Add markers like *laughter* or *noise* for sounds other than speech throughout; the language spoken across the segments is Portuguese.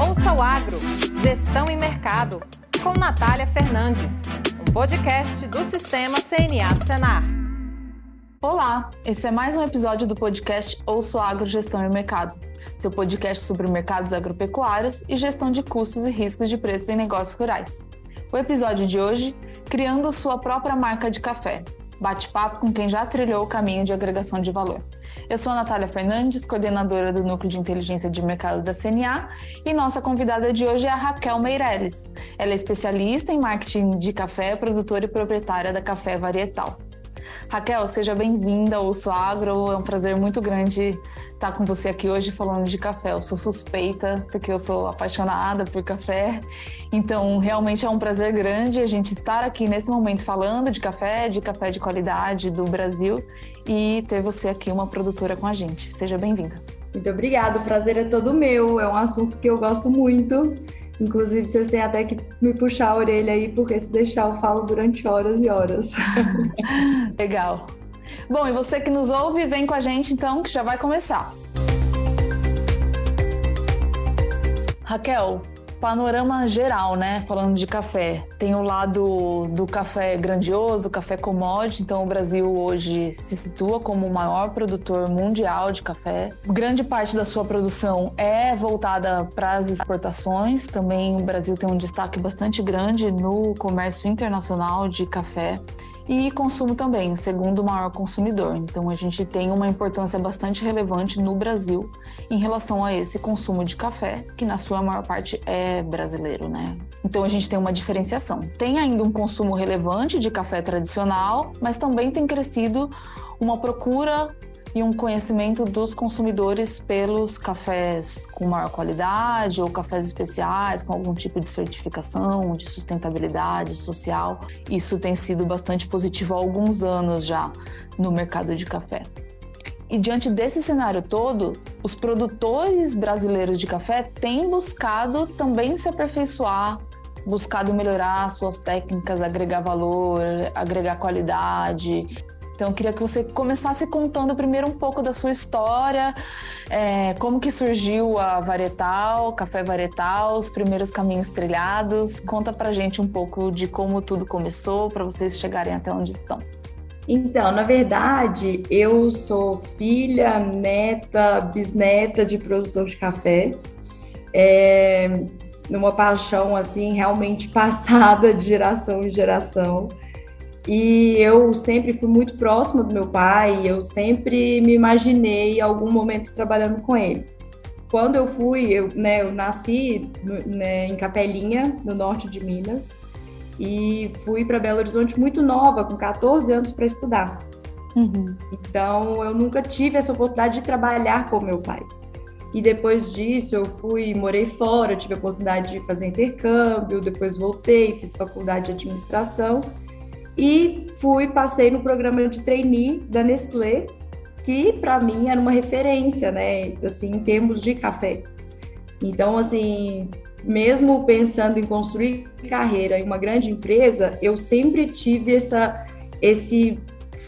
Ouça o Agro, Gestão e Mercado, com Natália Fernandes, um podcast do Sistema CNA Senar. Olá, esse é mais um episódio do podcast Ouça o Agro, Gestão e Mercado, seu podcast sobre mercados agropecuários e gestão de custos e riscos de preços em negócios rurais. O episódio de hoje, criando sua própria marca de café. Bate-papo com quem já trilhou o caminho de agregação de valor. Eu sou a Natália Fernandes, coordenadora do Núcleo de Inteligência de Mercado da CNA, e nossa convidada de hoje é a Raquel Meirelles. Ela é especialista em marketing de café, produtora e proprietária da Café Varietal. Raquel, seja bem-vinda ao Sou Agro. É um prazer muito grande estar com você aqui hoje falando de café. Eu sou suspeita, porque eu sou apaixonada por café. Então, realmente é um prazer grande a gente estar aqui nesse momento falando de café, de café de qualidade do Brasil e ter você aqui, uma produtora com a gente. Seja bem-vinda. Muito obrigada, o prazer é todo meu. É um assunto que eu gosto muito. Inclusive, vocês têm até que me puxar a orelha aí, porque se deixar eu falo durante horas e horas. *laughs* Legal. Bom, e você que nos ouve, vem com a gente então, que já vai começar. Raquel, panorama geral, né? Falando de café. Tem o lado do café grandioso, café commodity. Então, o Brasil hoje se situa como o maior produtor mundial de café. Grande parte da sua produção é voltada para as exportações. Também o Brasil tem um destaque bastante grande no comércio internacional de café e consumo também, o segundo maior consumidor. Então a gente tem uma importância bastante relevante no Brasil em relação a esse consumo de café, que na sua maior parte é brasileiro, né? Então a gente tem uma diferenciação. Tem ainda um consumo relevante de café tradicional, mas também tem crescido uma procura e um conhecimento dos consumidores pelos cafés com maior qualidade ou cafés especiais com algum tipo de certificação de sustentabilidade social. Isso tem sido bastante positivo há alguns anos já no mercado de café. E diante desse cenário todo, os produtores brasileiros de café têm buscado também se aperfeiçoar, buscado melhorar suas técnicas, agregar valor, agregar qualidade, então, eu queria que você começasse contando primeiro um pouco da sua história, é, como que surgiu a Varietal, Café Varietal, os primeiros caminhos trilhados. Conta pra gente um pouco de como tudo começou, para vocês chegarem até onde estão. Então, na verdade, eu sou filha, neta, bisneta de produtor de café. É, numa paixão, assim, realmente *laughs* passada de geração em geração. E eu sempre fui muito próxima do meu pai, eu sempre me imaginei em algum momento trabalhando com ele. Quando eu fui, eu, né, eu nasci né, em Capelinha, no norte de Minas, e fui para Belo Horizonte muito nova, com 14 anos para estudar. Uhum. Então, eu nunca tive essa oportunidade de trabalhar com meu pai. E depois disso, eu fui, morei fora, tive a oportunidade de fazer intercâmbio, depois voltei, fiz faculdade de administração e fui, passei no programa de trainee da Nestlé, que para mim era uma referência, né, assim, em termos de café. Então, assim, mesmo pensando em construir carreira em uma grande empresa, eu sempre tive essa, esse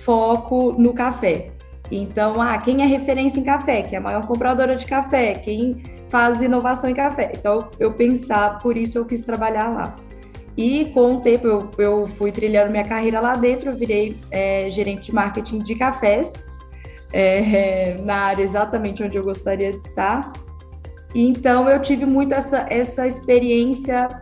foco no café. Então, ah, quem é referência em café? Quem é a maior compradora de café? Quem faz inovação em café? Então, eu pensar, por isso eu quis trabalhar lá. E com o tempo eu, eu fui trilhando minha carreira lá dentro, eu virei é, gerente de marketing de cafés, é, *laughs* na área exatamente onde eu gostaria de estar. Então eu tive muito essa, essa experiência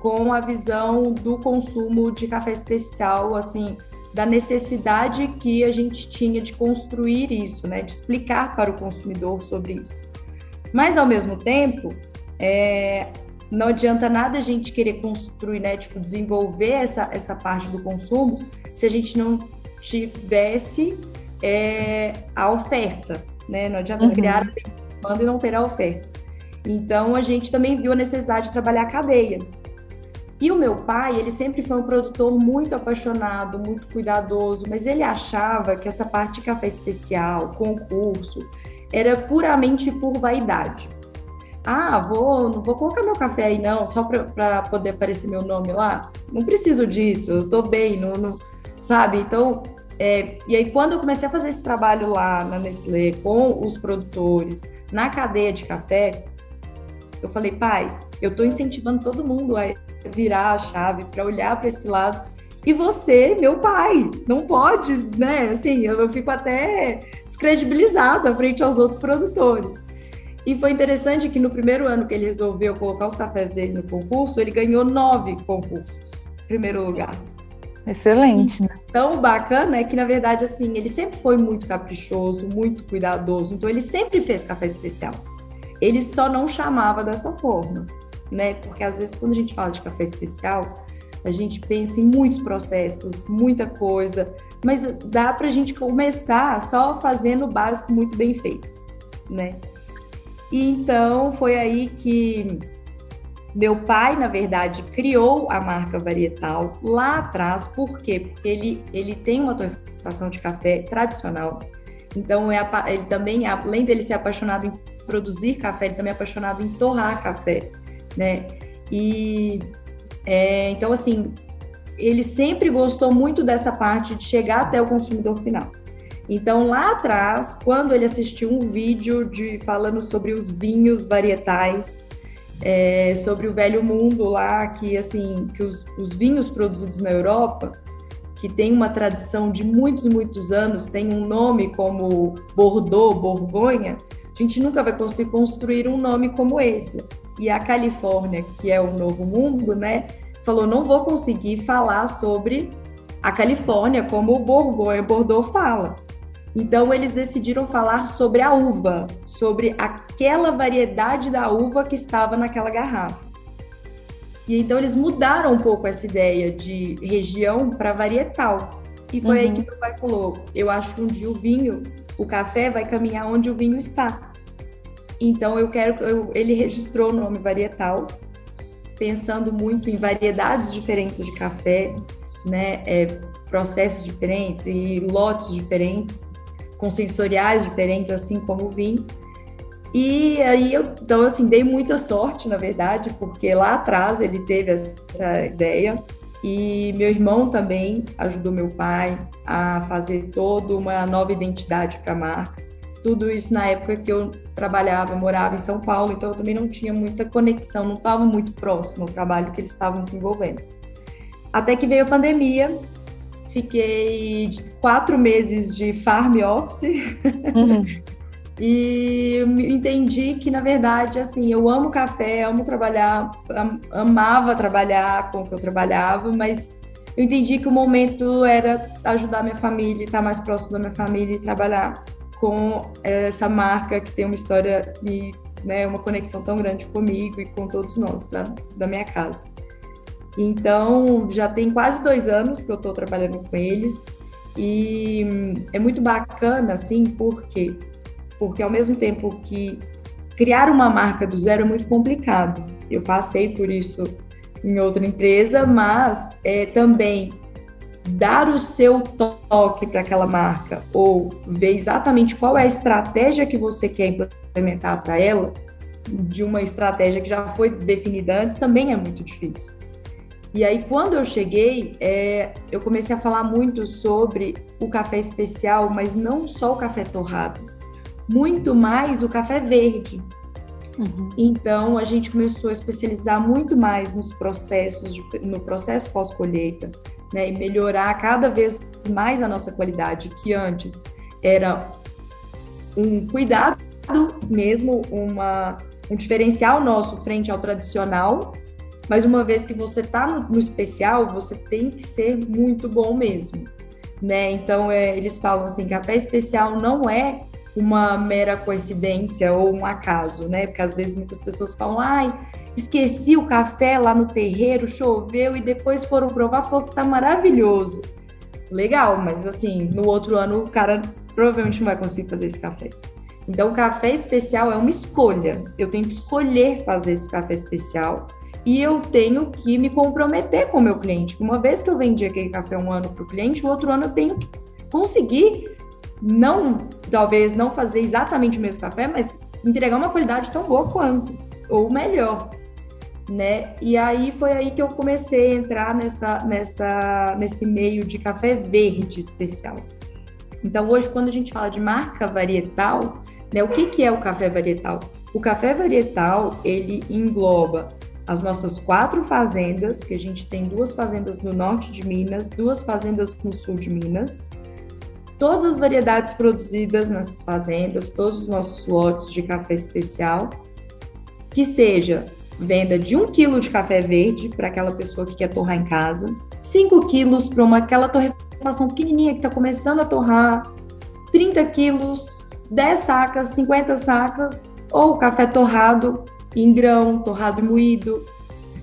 com a visão do consumo de café especial, assim, da necessidade que a gente tinha de construir isso, né, de explicar para o consumidor sobre isso. Mas ao mesmo tempo, é, não adianta nada a gente querer construir, né, tipo, desenvolver essa, essa parte do consumo se a gente não tivesse é, a oferta, né? Não adianta uhum. criar a demanda e não ter a oferta. Então, a gente também viu a necessidade de trabalhar a cadeia. E o meu pai, ele sempre foi um produtor muito apaixonado, muito cuidadoso, mas ele achava que essa parte de café especial, concurso, era puramente por vaidade ah, vou, não vou colocar meu café aí não, só para poder aparecer meu nome lá. Não preciso disso, eu tô bem, não, não sabe? Então, é, e aí quando eu comecei a fazer esse trabalho lá na Nestlé com os produtores, na cadeia de café, eu falei, pai, eu estou incentivando todo mundo a virar a chave para olhar para esse lado. E você, meu pai, não pode, né? Assim, eu, eu fico até descredibilizada frente aos outros produtores. E foi interessante que no primeiro ano que ele resolveu colocar os cafés dele no concurso, ele ganhou nove concursos, primeiro lugar. Excelente, né? Tão bacana é que, na verdade, assim, ele sempre foi muito caprichoso, muito cuidadoso, então ele sempre fez café especial. Ele só não chamava dessa forma, né? Porque às vezes quando a gente fala de café especial, a gente pensa em muitos processos, muita coisa, mas dá para a gente começar só fazendo o básico muito bem feito, né? E então foi aí que meu pai, na verdade, criou a marca Varietal lá atrás, por quê? Porque ele, ele tem uma torrefação de café tradicional. Então, é, ele também, além dele ser apaixonado em produzir café, ele também é apaixonado em torrar café, né? E é, então, assim, ele sempre gostou muito dessa parte de chegar até o consumidor final. Então, lá atrás, quando ele assistiu um vídeo de falando sobre os vinhos varietais, é, sobre o velho mundo lá, que assim, que os, os vinhos produzidos na Europa, que tem uma tradição de muitos e muitos anos, tem um nome como Bordeaux, Borgonha, a gente nunca vai conseguir construir um nome como esse. E a Califórnia, que é o novo mundo, né, falou: não vou conseguir falar sobre a Califórnia como o Borgonha, Bordeaux fala. Então, eles decidiram falar sobre a uva, sobre aquela variedade da uva que estava naquela garrafa. E então, eles mudaram um pouco essa ideia de região para varietal. E foi uhum. aí que meu pai falou: eu acho que um dia o vinho, o café vai caminhar onde o vinho está. Então, eu quero. Eu, ele registrou o nome varietal, pensando muito em variedades diferentes de café, né? É, processos diferentes e lotes diferentes com sensoriais diferentes, assim como o vinho. E aí eu, então assim, dei muita sorte, na verdade, porque lá atrás ele teve essa ideia e meu irmão também ajudou meu pai a fazer toda uma nova identidade para a marca. Tudo isso na época que eu trabalhava, morava em São Paulo, então eu também não tinha muita conexão, não estava muito próximo ao trabalho que eles estavam desenvolvendo. Até que veio a pandemia Fiquei quatro meses de farm office. Uhum. *laughs* e entendi que, na verdade, assim, eu amo café, amo trabalhar, amava trabalhar com o que eu trabalhava, mas eu entendi que o momento era ajudar minha família, estar mais próximo da minha família e trabalhar com essa marca que tem uma história e né, uma conexão tão grande comigo e com todos nós da minha casa. Então, já tem quase dois anos que eu estou trabalhando com eles e é muito bacana, assim, por quê? Porque ao mesmo tempo que criar uma marca do zero é muito complicado. Eu passei por isso em outra empresa, mas é, também dar o seu toque para aquela marca ou ver exatamente qual é a estratégia que você quer implementar para ela, de uma estratégia que já foi definida antes, também é muito difícil. E aí, quando eu cheguei, é, eu comecei a falar muito sobre o café especial, mas não só o café torrado, muito mais o café verde. Uhum. Então, a gente começou a especializar muito mais nos processos, de, no processo pós-colheita, né, e melhorar cada vez mais a nossa qualidade, que antes era um cuidado mesmo, uma, um diferencial nosso frente ao tradicional, mas uma vez que você está no, no, especial, você tem que ser muito bom mesmo, né? Então é, eles falam assim, café especial não é uma mera coincidência ou um acaso, né? Porque às vezes muitas pessoas falam, ai, esqueci o café lá no terreiro, choveu e depois foram provar, falou que tá maravilhoso. Legal, mas assim, no outro ano o cara provavelmente não vai conseguir fazer esse café. Então, o café especial é uma escolha. Eu tenho que escolher fazer esse café especial e eu tenho que me comprometer com o meu cliente. Uma vez que eu vendi aquele café um ano para o cliente, o outro ano eu tenho que conseguir não, talvez não fazer exatamente o mesmo café, mas entregar uma qualidade tão boa quanto, ou melhor, né? E aí foi aí que eu comecei a entrar nessa, nessa, nesse meio de café verde especial. Então hoje, quando a gente fala de marca varietal, né, o que, que é o café varietal? O café varietal, ele engloba as nossas quatro fazendas, que a gente tem duas fazendas no norte de Minas, duas fazendas no sul de Minas, todas as variedades produzidas nas fazendas, todos os nossos lotes de café especial, que seja venda de um quilo de café verde para aquela pessoa que quer torrar em casa, 5 quilos para uma aquela torrefação pequenininha que está começando a torrar, 30 quilos, 10 sacas, 50 sacas, ou café torrado em grão, torrado e moído,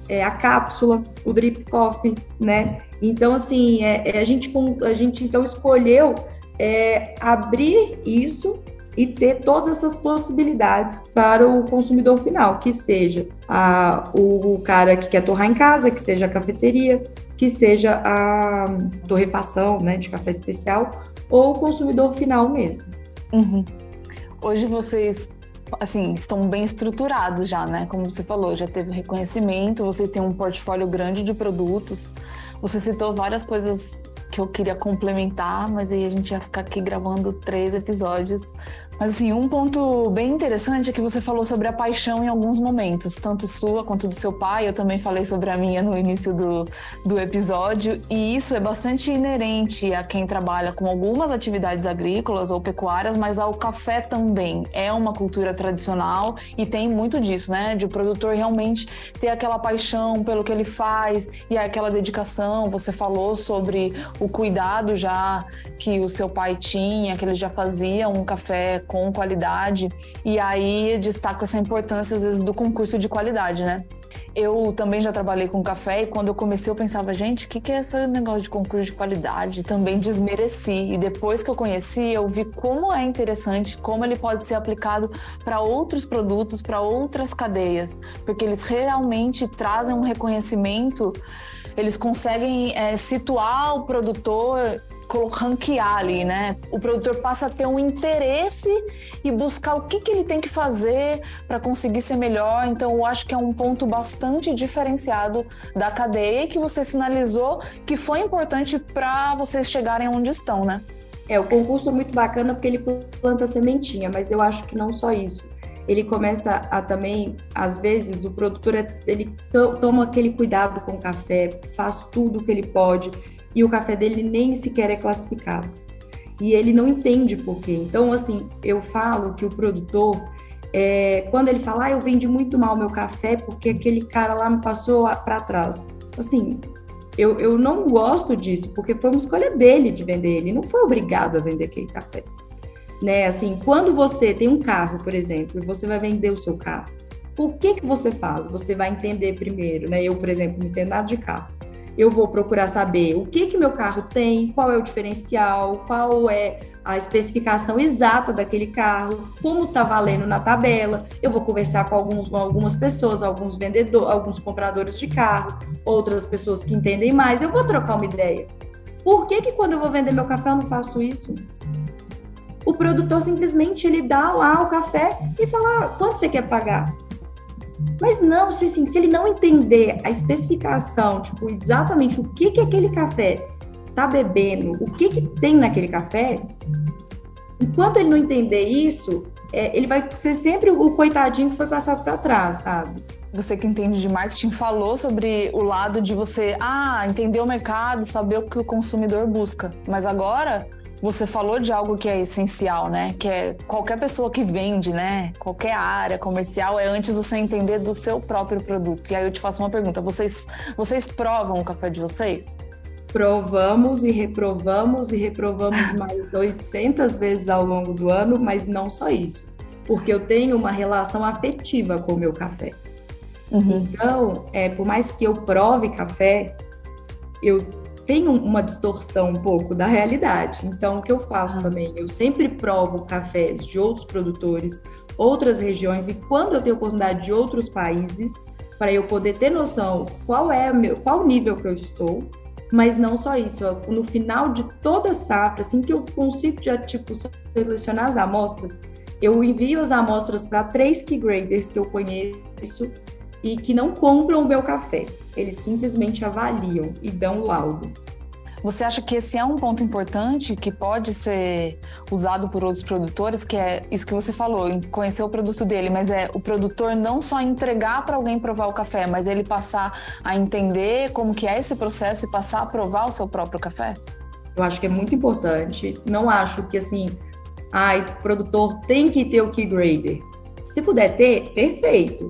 é, a cápsula, o drip coffee, né? Então, assim, é, é, a, gente, a gente então escolheu é, abrir isso e ter todas essas possibilidades para o consumidor final, que seja a, o, o cara que quer torrar em casa, que seja a cafeteria, que seja a torrefação né, de café especial, ou o consumidor final mesmo. Uhum. Hoje vocês assim, estão bem estruturados já, né? Como você falou, já teve reconhecimento, vocês têm um portfólio grande de produtos. Você citou várias coisas que eu queria complementar, mas aí a gente ia ficar aqui gravando três episódios. Mas assim, um ponto bem interessante é que você falou sobre a paixão em alguns momentos, tanto sua quanto do seu pai. Eu também falei sobre a minha no início do, do episódio, e isso é bastante inerente a quem trabalha com algumas atividades agrícolas ou pecuárias, mas ao café também. É uma cultura tradicional e tem muito disso, né? De o produtor realmente ter aquela paixão pelo que ele faz e aquela dedicação. Você falou sobre o cuidado já que o seu pai tinha, que ele já fazia um café com qualidade. E aí destaco essa importância, às vezes, do concurso de qualidade, né? Eu também já trabalhei com café e quando eu comecei eu pensava, gente, o que, que é esse negócio de concurso de qualidade? Também desmereci. E depois que eu conheci, eu vi como é interessante, como ele pode ser aplicado para outros produtos, para outras cadeias, porque eles realmente trazem um reconhecimento, eles conseguem é, situar o produtor ranquear ali, né? O produtor passa a ter um interesse e buscar o que, que ele tem que fazer para conseguir ser melhor. Então, eu acho que é um ponto bastante diferenciado da cadeia que você sinalizou que foi importante para vocês chegarem onde estão, né? É, o concurso é muito bacana porque ele planta sementinha, mas eu acho que não só isso. Ele começa a também, às vezes, o produtor ele toma aquele cuidado com o café, faz tudo o que ele pode e o café dele nem sequer é classificado. E ele não entende por quê. Então, assim, eu falo que o produtor, é, quando ele fala, ah, eu vendi muito mal meu café porque aquele cara lá me passou para trás. Assim, eu, eu não gosto disso, porque foi uma escolha dele de vender. Ele não foi obrigado a vender aquele café. Né? Assim, quando você tem um carro, por exemplo, e você vai vender o seu carro, o que que você faz? Você vai entender primeiro, né? Eu, por exemplo, não entendo nada de carro eu vou procurar saber o que que meu carro tem, qual é o diferencial, qual é a especificação exata daquele carro, como está valendo na tabela. Eu vou conversar com alguns, algumas pessoas, alguns vendedores, alguns compradores de carro, outras pessoas que entendem mais. Eu vou trocar uma ideia. Por que que quando eu vou vender meu café eu não faço isso? O produtor simplesmente ele dá lá o café e fala: ah, quanto você quer pagar? Mas não, se, assim, se ele não entender a especificação, tipo, exatamente o que que aquele café tá bebendo, o que que tem naquele café, enquanto ele não entender isso, é, ele vai ser sempre o coitadinho que foi passado para trás, sabe? Você que entende de marketing falou sobre o lado de você, ah, entender o mercado, saber o que o consumidor busca. Mas agora você falou de algo que é essencial, né? Que é qualquer pessoa que vende, né? Qualquer área comercial é antes você entender do seu próprio produto. E aí eu te faço uma pergunta: vocês, vocês provam o café de vocês? Provamos e reprovamos e reprovamos *laughs* mais 800 vezes ao longo do ano, mas não só isso, porque eu tenho uma relação afetiva com o meu café. Uhum. Então, é, por mais que eu prove café, eu tem uma distorção um pouco da realidade. Então, o que eu faço ah. também? Eu sempre provo cafés de outros produtores, outras regiões, e quando eu tenho oportunidade de outros países, para eu poder ter noção qual é meu, qual nível que eu estou, mas não só isso, no final de toda safra, assim que eu consigo já tipo selecionar as amostras, eu envio as amostras para três key graders que eu conheço e que não compram o meu café. Eles simplesmente avaliam e dão laudo. Você acha que esse é um ponto importante que pode ser usado por outros produtores, que é isso que você falou, conhecer o produto dele, mas é o produtor não só entregar para alguém provar o café, mas ele passar a entender como que é esse processo e passar a provar o seu próprio café? Eu acho que é muito importante. Não acho que assim, ai, o produtor tem que ter o key grader. Se puder ter, perfeito,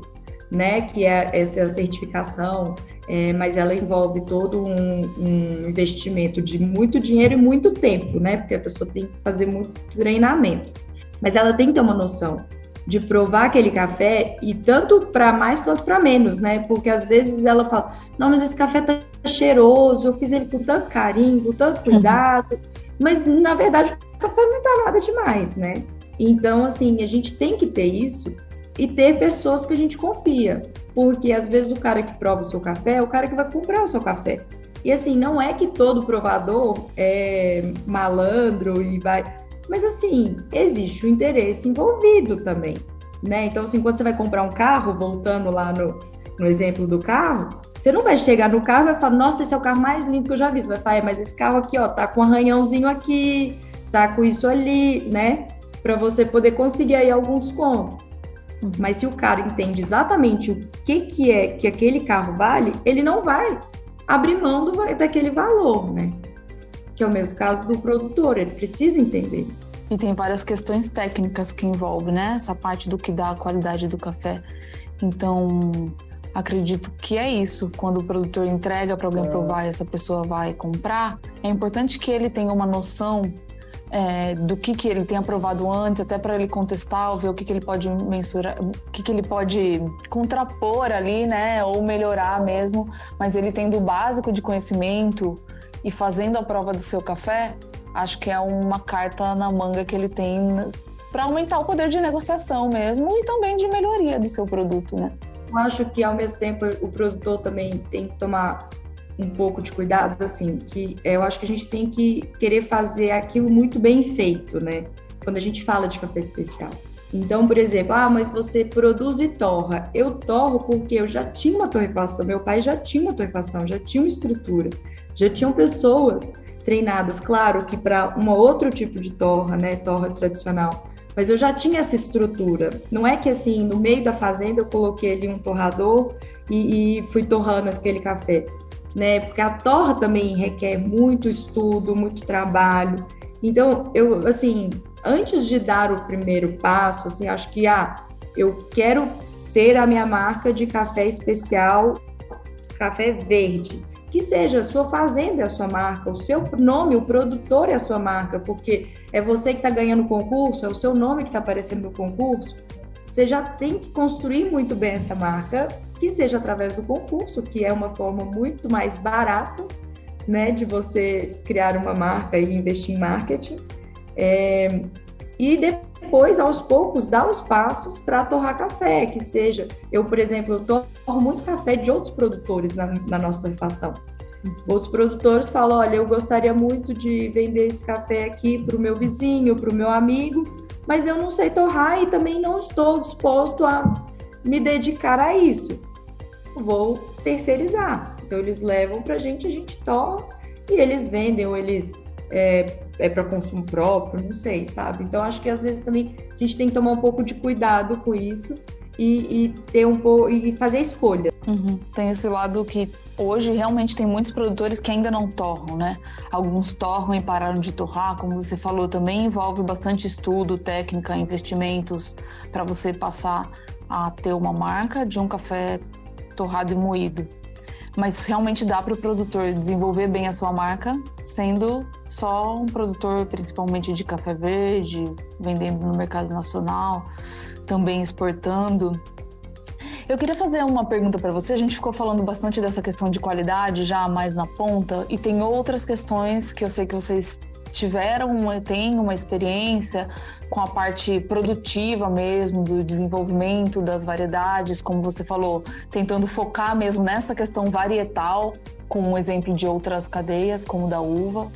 né? Que é essa certificação é, mas ela envolve todo um, um, investimento de muito dinheiro e muito tempo, né? Porque a pessoa tem que fazer muito treinamento. Mas ela tem que ter uma noção de provar aquele café e tanto para mais quanto para menos, né? Porque às vezes ela fala: "Não, mas esse café tá cheiroso, eu fiz ele com tanto carinho, com tanto uhum. cuidado". Uhum. Mas na verdade, o café não tá nada demais, né? Então, assim, a gente tem que ter isso e ter pessoas que a gente confia porque às vezes o cara que prova o seu café é o cara que vai comprar o seu café. E assim, não é que todo provador é malandro e vai. Mas assim, existe o interesse envolvido também. Né? Então, assim, quando você vai comprar um carro, voltando lá no, no exemplo do carro, você não vai chegar no carro e vai falar, nossa, esse é o carro mais lindo que eu já vi. Você vai falar, é, mas esse carro aqui, ó, tá com um arranhãozinho aqui, tá com isso ali, né? Para você poder conseguir aí algum desconto. Mas se o cara entende exatamente o que, que é que aquele carro vale, ele não vai abrir mão do, daquele valor, né? Que é o mesmo caso do produtor, ele precisa entender. E tem várias questões técnicas que envolvem, né? Essa parte do que dá a qualidade do café. Então, acredito que é isso. Quando o produtor entrega para alguém é. provar e essa pessoa vai comprar, é importante que ele tenha uma noção é, do que, que ele tem aprovado antes, até para ele contestar, ver o que, que ele pode mensurar, o que, que ele pode contrapor ali, né, ou melhorar mesmo. Mas ele tendo o básico de conhecimento e fazendo a prova do seu café, acho que é uma carta na manga que ele tem para aumentar o poder de negociação mesmo e também de melhoria do seu produto, né? Eu acho que ao mesmo tempo o produtor também tem que tomar um pouco de cuidado, assim, que eu acho que a gente tem que querer fazer aquilo muito bem feito, né? Quando a gente fala de café especial. Então, por exemplo, ah, mas você produz e torra. Eu torro porque eu já tinha uma torrefação, meu pai já tinha uma torrefação, já tinha uma estrutura, já tinham pessoas treinadas, claro que para um outro tipo de torra, né, torra tradicional, mas eu já tinha essa estrutura. Não é que assim, no meio da fazenda eu coloquei ali um torrador e, e fui torrando aquele café né? Porque a torra também requer muito estudo, muito trabalho. Então, eu, assim, antes de dar o primeiro passo, assim, acho que, ah, eu quero ter a minha marca de café especial, café verde. Que seja a sua fazenda é a sua marca, o seu nome, o produtor é a sua marca, porque é você que está ganhando o concurso, é o seu nome que está aparecendo no concurso. Você já tem que construir muito bem essa marca que seja através do concurso, que é uma forma muito mais barata, né, de você criar uma marca e investir em marketing. É, e depois, aos poucos, dar os passos para torrar café, que seja. Eu, por exemplo, eu torro muito café de outros produtores na, na nossa torrefação. Outros produtores falam: olha, eu gostaria muito de vender esse café aqui para o meu vizinho, para o meu amigo, mas eu não sei torrar e também não estou disposto a me dedicar a isso vou terceirizar. Então eles levam para a gente, a gente torna e eles vendem ou eles é, é para consumo próprio, não sei, sabe? Então acho que às vezes também a gente tem que tomar um pouco de cuidado com isso e, e ter um pouco e fazer escolha. Uhum. Tem esse lado que hoje realmente tem muitos produtores que ainda não torram, né? Alguns torram e pararam de torrar, como você falou, também envolve bastante estudo, técnica, investimentos para você passar a ter uma marca de um café torrado e moído. Mas realmente dá para o produtor desenvolver bem a sua marca, sendo só um produtor principalmente de café verde, vendendo no mercado nacional, também exportando. Eu queria fazer uma pergunta para você. A gente ficou falando bastante dessa questão de qualidade já mais na ponta, e tem outras questões que eu sei que vocês tiveram, uma, têm uma experiência com a parte produtiva mesmo, do desenvolvimento das variedades, como você falou, tentando focar mesmo nessa questão varietal, com um exemplo de outras cadeias, como da uva.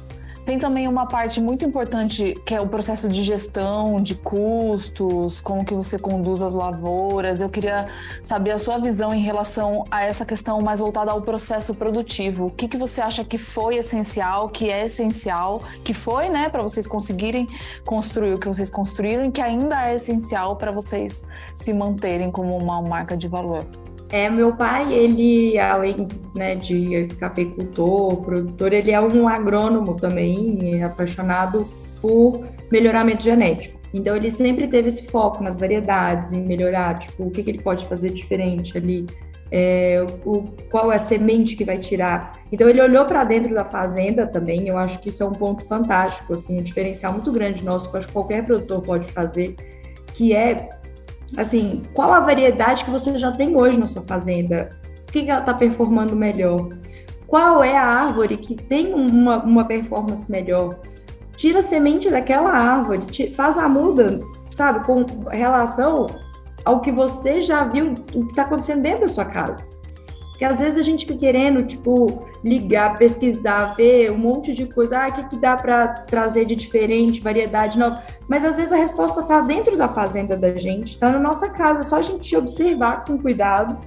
Tem também uma parte muito importante que é o processo de gestão de custos, como que você conduz as lavouras. Eu queria saber a sua visão em relação a essa questão mais voltada ao processo produtivo. O que, que você acha que foi essencial, que é essencial, que foi, né, para vocês conseguirem construir o que vocês construíram e que ainda é essencial para vocês se manterem como uma marca de valor? É, meu pai, ele, além né, de cafeicultor, produtor, ele é um agrônomo também, é apaixonado por melhoramento genético. Então, ele sempre teve esse foco nas variedades, em melhorar, tipo, o que, que ele pode fazer diferente ali, é, o, qual é a semente que vai tirar. Então, ele olhou para dentro da fazenda também, eu acho que isso é um ponto fantástico, assim, um diferencial muito grande nosso, que eu acho que qualquer produtor pode fazer, que é Assim, qual a variedade que você já tem hoje na sua fazenda? O que, ela está performando melhor? Qual é a árvore que tem uma, uma performance melhor? Tira a semente daquela árvore, faz a muda, sabe, com relação ao que você já viu, o que está acontecendo dentro da sua casa. Porque às vezes a gente fica querendo, tipo, ligar, pesquisar, ver um monte de coisa, ah, o que, que dá para trazer de diferente, variedade nova. Mas às vezes a resposta está dentro da fazenda da gente, está na nossa casa, é só a gente observar com cuidado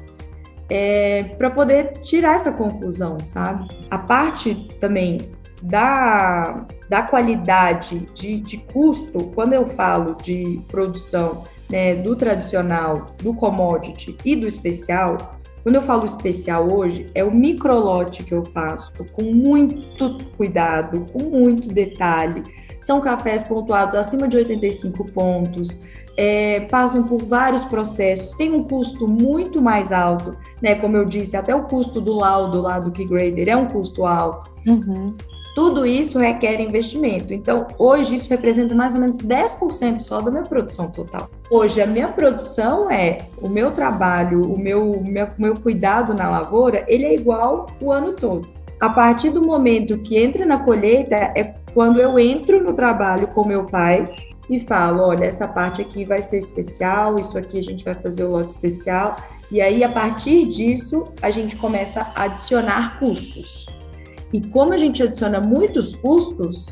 é, para poder tirar essa conclusão, sabe? A parte também da, da qualidade de, de custo, quando eu falo de produção né, do tradicional, do commodity e do especial, quando eu falo especial hoje, é o microlote que eu faço, com muito cuidado, com muito detalhe. São cafés pontuados acima de 85 pontos, é, passam por vários processos, tem um custo muito mais alto, né? Como eu disse, até o custo do laudo lá do Keygrader é um custo alto. Uhum. Tudo isso requer investimento. Então, hoje isso representa mais ou menos 10% só da minha produção total. Hoje, a minha produção é o meu trabalho, o meu, meu, meu cuidado na lavoura, ele é igual o ano todo. A partir do momento que entra na colheita, é quando eu entro no trabalho com meu pai e falo: olha, essa parte aqui vai ser especial, isso aqui a gente vai fazer o lote especial. E aí, a partir disso, a gente começa a adicionar custos. E como a gente adiciona muitos custos,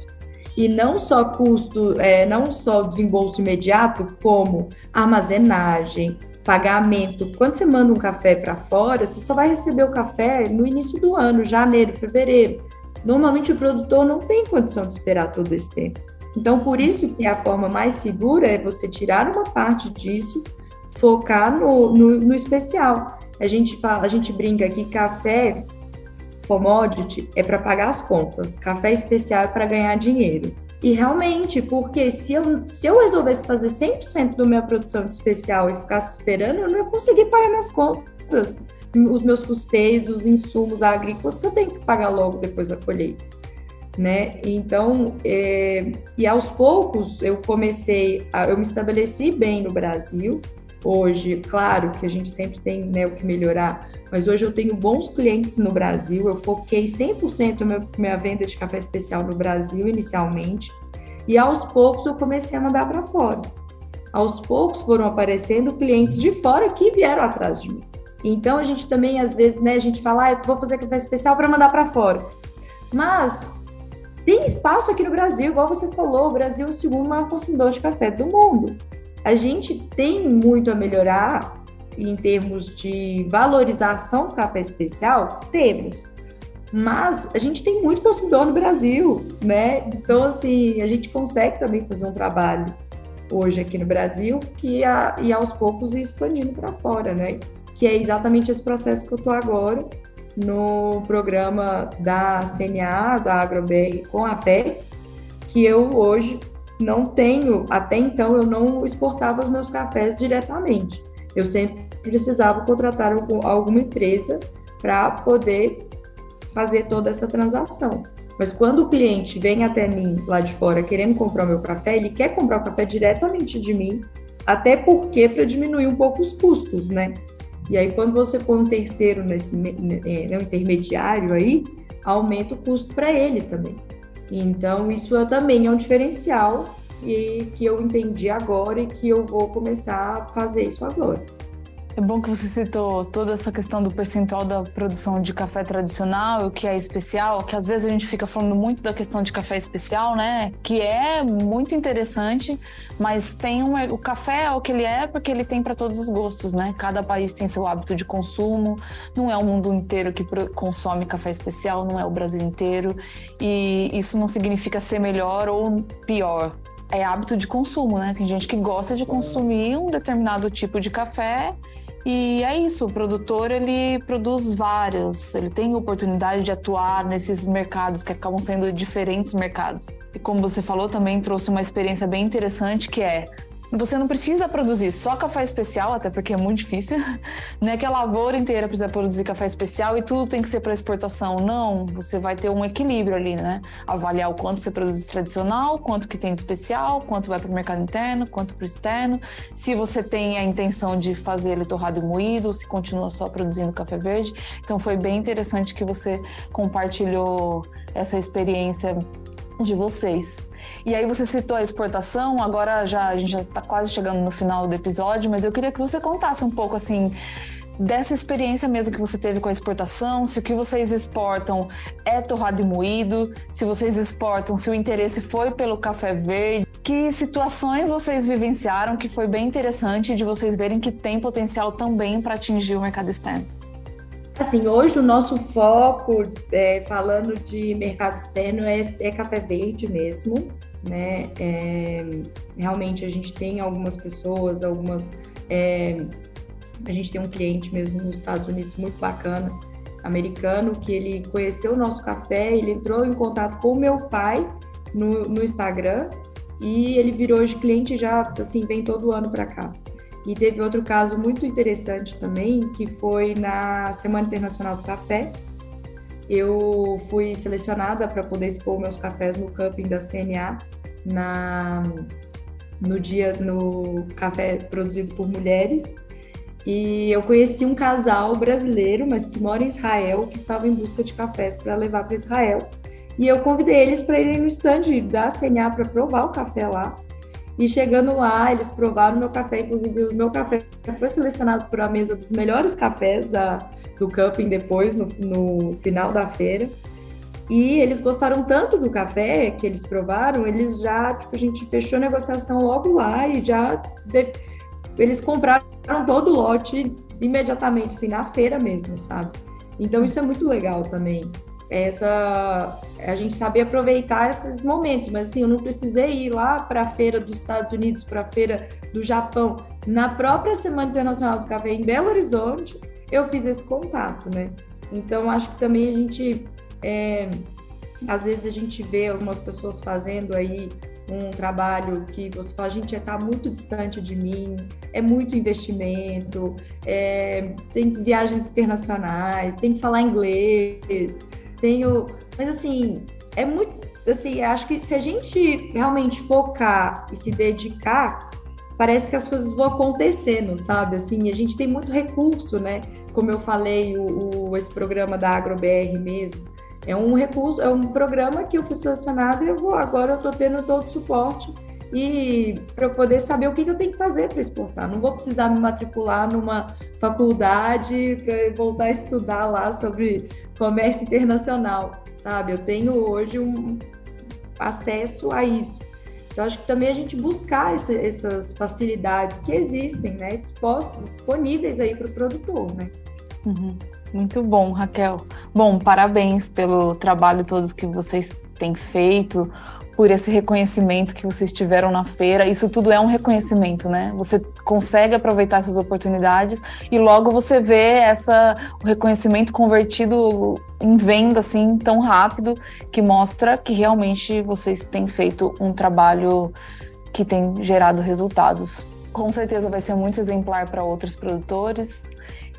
e não só custo, é, não só desembolso imediato, como armazenagem, pagamento. Quando você manda um café para fora, você só vai receber o café no início do ano, janeiro, fevereiro. Normalmente o produtor não tem condição de esperar todo esse tempo. Então, por isso que a forma mais segura é você tirar uma parte disso, focar no, no, no especial. A gente fala, a gente brinca que café commodity é para pagar as contas, café especial é para ganhar dinheiro. E realmente, porque se eu, se eu resolvesse fazer 100% da minha produção de especial e ficasse esperando, eu não ia conseguir pagar minhas contas, os meus custeios, os insumos agrícolas que eu tenho que pagar logo depois da colheita. Né? Então, é, e aos poucos eu comecei, a, eu me estabeleci bem no Brasil. Hoje, claro que a gente sempre tem né, o que melhorar, mas hoje eu tenho bons clientes no Brasil. Eu foquei 100% a minha venda de café especial no Brasil inicialmente, e aos poucos eu comecei a mandar para fora. Aos poucos foram aparecendo clientes de fora que vieram atrás de mim. Então a gente também às vezes, né, a gente fala, ah, eu vou fazer café especial para mandar para fora. Mas tem espaço aqui no Brasil, igual você falou, o Brasil é o segundo maior consumidor de café do mundo. A gente tem muito a melhorar em termos de valorização do café especial, temos. Mas a gente tem muito consumidor no Brasil, né? Então, assim, a gente consegue também fazer um trabalho hoje aqui no Brasil que a, e aos poucos ir expandindo para fora, né? Que é exatamente esse processo que eu estou agora no programa da CNA, da AgroBR com a Apex, que eu hoje não tenho, até então eu não exportava os meus cafés diretamente. Eu sempre precisava contratar alguma empresa para poder fazer toda essa transação. Mas quando o cliente vem até mim lá de fora querendo comprar o meu café, ele quer comprar o café diretamente de mim, até porque para diminuir um pouco os custos, né? E aí quando você põe um terceiro nesse né, um intermediário aí, aumenta o custo para ele também. Então isso é, também é um diferencial e que eu entendi agora e que eu vou começar a fazer isso agora. É bom que você citou toda essa questão do percentual da produção de café tradicional, o que é especial, que às vezes a gente fica falando muito da questão de café especial, né? Que é muito interessante, mas tem um, o café é o que ele é porque ele tem para todos os gostos, né? Cada país tem seu hábito de consumo, não é o mundo inteiro que consome café especial, não é o Brasil inteiro, e isso não significa ser melhor ou pior é hábito de consumo, né? Tem gente que gosta de consumir um determinado tipo de café e é isso, o produtor ele produz vários, ele tem oportunidade de atuar nesses mercados que acabam sendo diferentes mercados. E como você falou, também trouxe uma experiência bem interessante que é você não precisa produzir só café especial, até porque é muito difícil. *laughs* Não é que a lavoura inteira precisa produzir café especial e tudo tem que ser para exportação. Não, você vai ter um equilíbrio ali, né? Avaliar o quanto você produz tradicional, quanto que tem de especial, quanto vai para o mercado interno, quanto para o externo. Se você tem a intenção de fazer ele torrado e moído, se continua só produzindo café verde. Então foi bem interessante que você compartilhou essa experiência de vocês. E aí você citou a exportação, agora já a gente já está quase chegando no final do episódio, mas eu queria que você contasse um pouco assim dessa experiência mesmo que você teve com a exportação, se o que vocês exportam é torrado e moído, se vocês exportam, se o interesse foi pelo café verde, que situações vocês vivenciaram que foi bem interessante de vocês verem que tem potencial também para atingir o mercado externo. Assim, hoje o nosso foco, é, falando de mercado externo, é, é café verde mesmo, né? É, realmente a gente tem algumas pessoas, algumas. É, a gente tem um cliente mesmo nos Estados Unidos muito bacana, americano, que ele conheceu o nosso café, ele entrou em contato com o meu pai no, no Instagram e ele virou hoje cliente já, assim, vem todo ano para cá. E teve outro caso muito interessante também, que foi na Semana Internacional do Café. Eu fui selecionada para poder expor meus cafés no camping da CNA na no dia no café produzido por mulheres. E eu conheci um casal brasileiro, mas que mora em Israel, que estava em busca de cafés para levar para Israel. E eu convidei eles para irem no stand da CNA para provar o café lá. E chegando lá, eles provaram meu café, inclusive o meu café foi selecionado para a mesa dos melhores cafés da, do camping depois, no, no final da feira. E eles gostaram tanto do café que eles provaram, eles já, tipo, a gente fechou a negociação logo lá e já de, eles compraram todo o lote imediatamente, assim, na feira mesmo, sabe? Então isso é muito legal também essa a gente saber aproveitar esses momentos, mas assim, eu não precisei ir lá para a feira dos Estados Unidos, para a feira do Japão, na própria Semana Internacional do Café em Belo Horizonte, eu fiz esse contato, né? Então acho que também a gente é, às vezes a gente vê algumas pessoas fazendo aí um trabalho que você fala, gente está muito distante de mim, é muito investimento, é, tem viagens internacionais, tem que falar inglês, tenho. Mas assim, é muito. Assim, acho que se a gente realmente focar e se dedicar, parece que as coisas vão acontecendo, sabe? Assim, a gente tem muito recurso, né? Como eu falei, o, o esse programa da AgroBR mesmo. É um recurso, é um programa que eu fui selecionada e eu vou, agora eu estou tendo todo o suporte e para eu poder saber o que, que eu tenho que fazer para exportar. Não vou precisar me matricular numa faculdade para voltar a estudar lá sobre comércio internacional, sabe? Eu tenho hoje um acesso a isso. Então, acho que também a gente buscar essa, essas facilidades que existem, né? Dispostos, disponíveis aí para o produtor, né? Uhum. Muito bom, Raquel. Bom, parabéns pelo trabalho todos que vocês têm feito por esse reconhecimento que vocês tiveram na feira. Isso tudo é um reconhecimento, né? Você consegue aproveitar essas oportunidades e logo você vê essa o reconhecimento convertido em venda assim tão rápido que mostra que realmente vocês têm feito um trabalho que tem gerado resultados. Com certeza vai ser muito exemplar para outros produtores.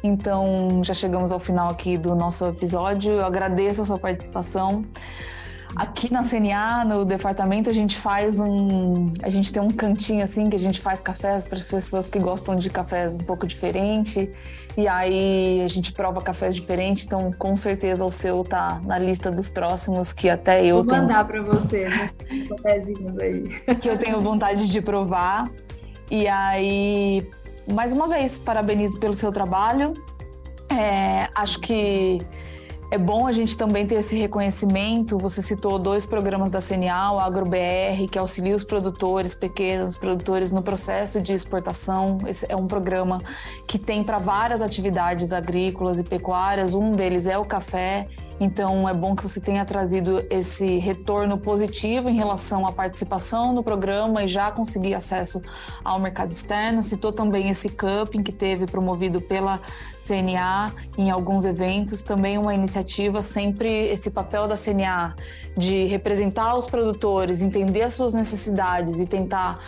Então, já chegamos ao final aqui do nosso episódio. Eu agradeço a sua participação. Aqui na CNA, no departamento, a gente faz um. A gente tem um cantinho assim que a gente faz cafés para as pessoas que gostam de cafés um pouco diferente. E aí a gente prova cafés diferentes, então com certeza o seu tá na lista dos próximos que até eu Vou mandar para você os cafezinhos aí. *laughs* Que eu tenho vontade de provar. E aí mais uma vez, parabenizo pelo seu trabalho. É, acho que é bom a gente também ter esse reconhecimento. Você citou dois programas da CNA, o AgroBR, que auxilia os produtores pequenos, produtores no processo de exportação. Esse é um programa que tem para várias atividades agrícolas e pecuárias. Um deles é o café então, é bom que você tenha trazido esse retorno positivo em relação à participação no programa e já conseguir acesso ao mercado externo. Citou também esse cupping que teve promovido pela CNA em alguns eventos, também uma iniciativa, sempre esse papel da CNA de representar os produtores, entender as suas necessidades e tentar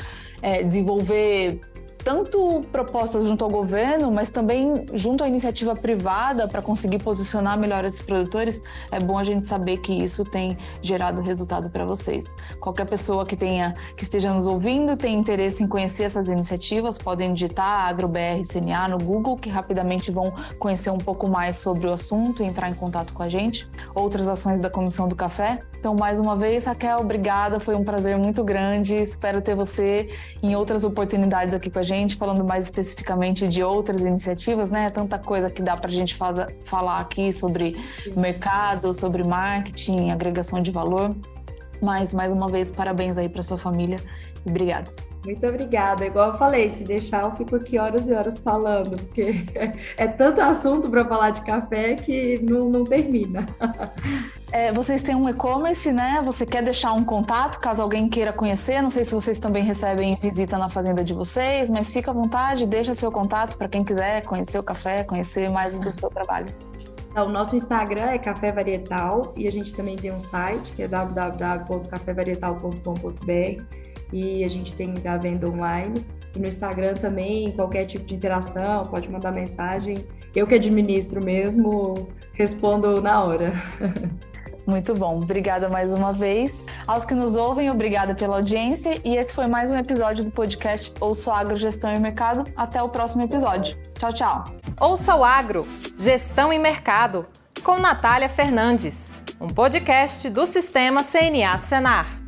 é, desenvolver tanto propostas junto ao governo, mas também junto à iniciativa privada para conseguir posicionar melhor esses produtores, é bom a gente saber que isso tem gerado resultado para vocês. Qualquer pessoa que tenha que esteja nos ouvindo, tem interesse em conhecer essas iniciativas, podem digitar AgroBR CNA no Google, que rapidamente vão conhecer um pouco mais sobre o assunto e entrar em contato com a gente. Outras ações da Comissão do Café. Então, mais uma vez, Raquel, obrigada, foi um prazer muito grande. Espero ter você em outras oportunidades aqui com a gente gente, falando mais especificamente de outras iniciativas, né? Tanta coisa que dá para a gente faz, falar aqui sobre mercado, sobre marketing, agregação de valor. Mas, mais uma vez, parabéns aí para sua família e obrigada. Muito obrigada. Igual eu falei, se deixar, eu fico aqui horas e horas falando, porque *laughs* é tanto assunto para falar de café que não, não termina. *laughs* É, vocês têm um e-commerce, né? Você quer deixar um contato caso alguém queira conhecer? Não sei se vocês também recebem visita na fazenda de vocês, mas fica à vontade, deixa seu contato para quem quiser conhecer o café, conhecer mais do seu trabalho. Então, o nosso Instagram é Café Varietal e a gente também tem um site que é www.cafévarietal.com.br e a gente tem a venda online. E no Instagram também, qualquer tipo de interação, pode mandar mensagem. Eu que administro mesmo, respondo na hora. *laughs* Muito bom. Obrigada mais uma vez. Aos que nos ouvem, obrigada pela audiência. E esse foi mais um episódio do podcast Ouço Agro Gestão e Mercado. Até o próximo episódio. Tchau, tchau. Ouça o Agro Gestão e Mercado com Natália Fernandes, um podcast do Sistema CNA Senar.